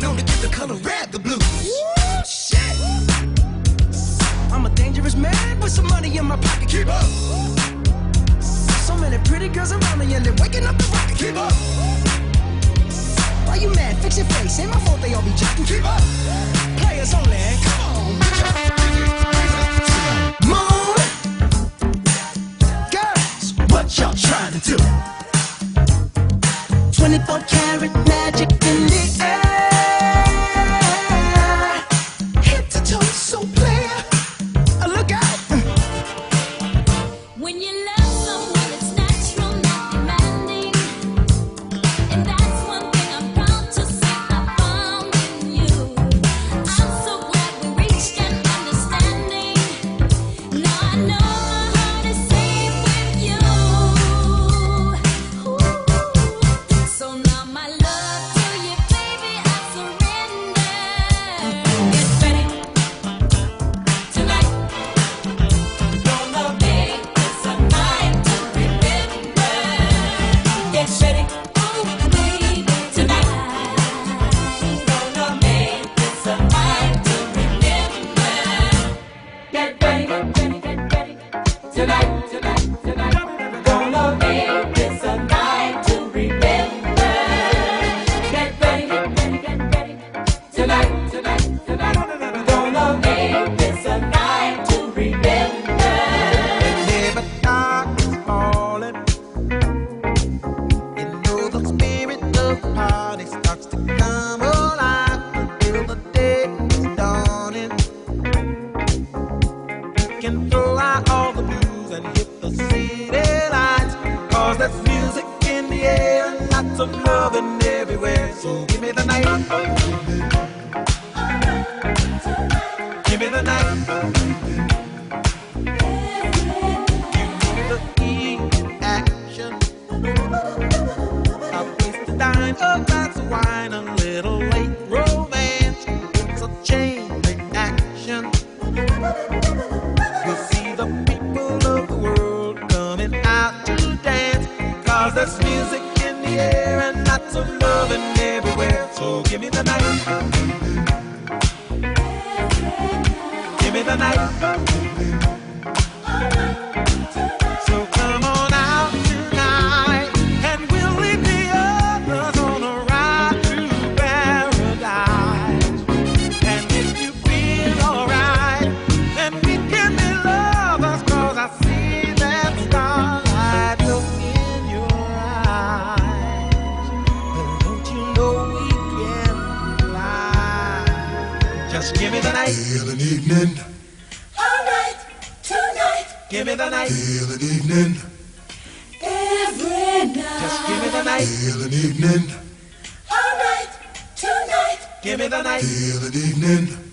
known to get the color red the blues. Ooh, shit. I'm a dangerous man with some money in my pocket. Keep up. So many pretty girls around me and they're waking up the rocket. Keep up. Why you mad? Fix your face. Ain't my fault they all be jocking. Keep up. Players only. Come on. Moon. Girls, what y'all trying to do? 24 karat. Tonight, tonight, there's music in the air and lots of loving everywhere. So give me the night. Give me the night. Give me the night, Feel an evening, Alright, tonight, give me the night, feel an evening, every night. just give me the night, feel an evening, Alright, tonight, give me the night. feel an evening,